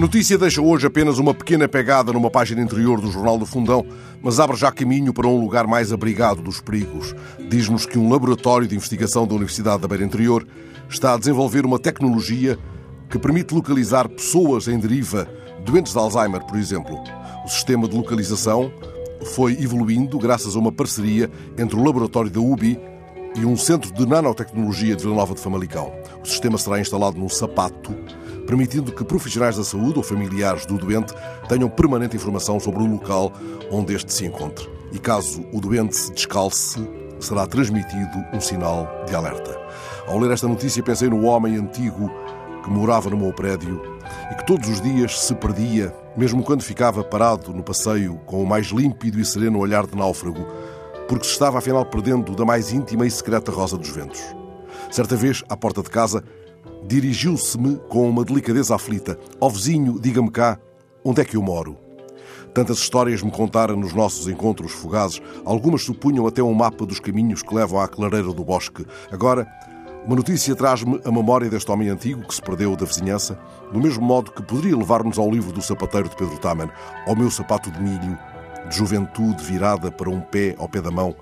notícia deixa hoje apenas uma pequena pegada numa página interior do Jornal do Fundão, mas abre já caminho para um lugar mais abrigado dos perigos. Diz-nos que um laboratório de investigação da Universidade da Beira Interior está a desenvolver uma tecnologia que permite localizar pessoas em deriva, doentes de Alzheimer, por exemplo. O sistema de localização foi evoluindo graças a uma parceria entre o laboratório da UBI e um centro de nanotecnologia de Vila Nova de Famalicão. O sistema será instalado num sapato permitindo que profissionais da saúde ou familiares do doente tenham permanente informação sobre o local onde este se encontra. E caso o doente se descalce, será transmitido um sinal de alerta. Ao ler esta notícia, pensei no homem antigo que morava no meu prédio e que todos os dias se perdia, mesmo quando ficava parado no passeio com o mais límpido e sereno olhar de náufrago, porque se estava afinal perdendo da mais íntima e secreta rosa dos ventos. Certa vez, à porta de casa, dirigiu-se-me com uma delicadeza aflita: Ó vizinho, diga-me cá, onde é que eu moro? Tantas histórias me contaram nos nossos encontros fugazes, algumas supunham até um mapa dos caminhos que levam à clareira do bosque. Agora, uma notícia traz-me a memória deste homem antigo que se perdeu da vizinhança, do mesmo modo que poderia levar-nos ao livro do sapateiro de Pedro Taman, ao meu sapato de milho, de juventude virada para um pé ao pé da mão,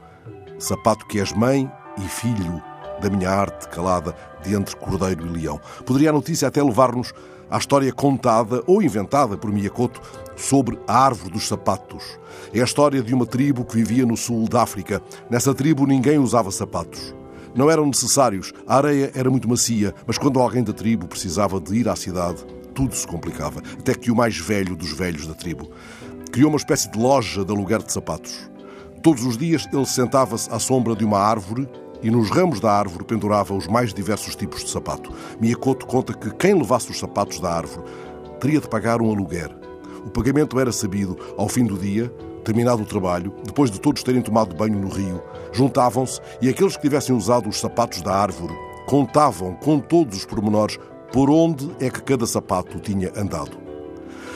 sapato que és mãe e filho da minha arte calada de entre cordeiro e leão. Poderia a notícia até levar-nos à história contada ou inventada por Miyakoto sobre a árvore dos sapatos. É a história de uma tribo que vivia no sul da África. Nessa tribo ninguém usava sapatos. Não eram necessários, a areia era muito macia, mas quando alguém da tribo precisava de ir à cidade, tudo se complicava, até que o mais velho dos velhos da tribo criou uma espécie de loja de aluguer de sapatos. Todos os dias ele sentava-se à sombra de uma árvore e nos ramos da árvore pendurava os mais diversos tipos de sapato. Miyakoto conta que quem levasse os sapatos da árvore teria de pagar um aluguer. O pagamento era sabido ao fim do dia, terminado o trabalho, depois de todos terem tomado banho no rio, juntavam-se e aqueles que tivessem usado os sapatos da árvore contavam com todos os pormenores por onde é que cada sapato tinha andado.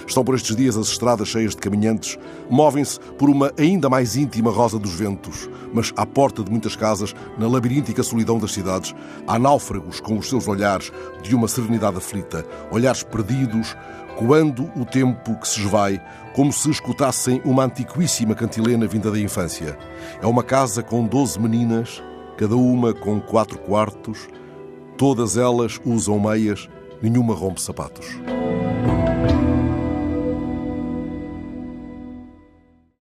Estão por estes dias as estradas cheias de caminhantes, movem-se por uma ainda mais íntima rosa dos ventos, mas à porta de muitas casas, na labiríntica solidão das cidades, há náufragos com os seus olhares de uma serenidade aflita, olhares perdidos, coando o tempo que se esvai, como se escutassem uma antiquíssima cantilena vinda da infância. É uma casa com doze meninas, cada uma com quatro quartos, todas elas usam meias, nenhuma rompe sapatos.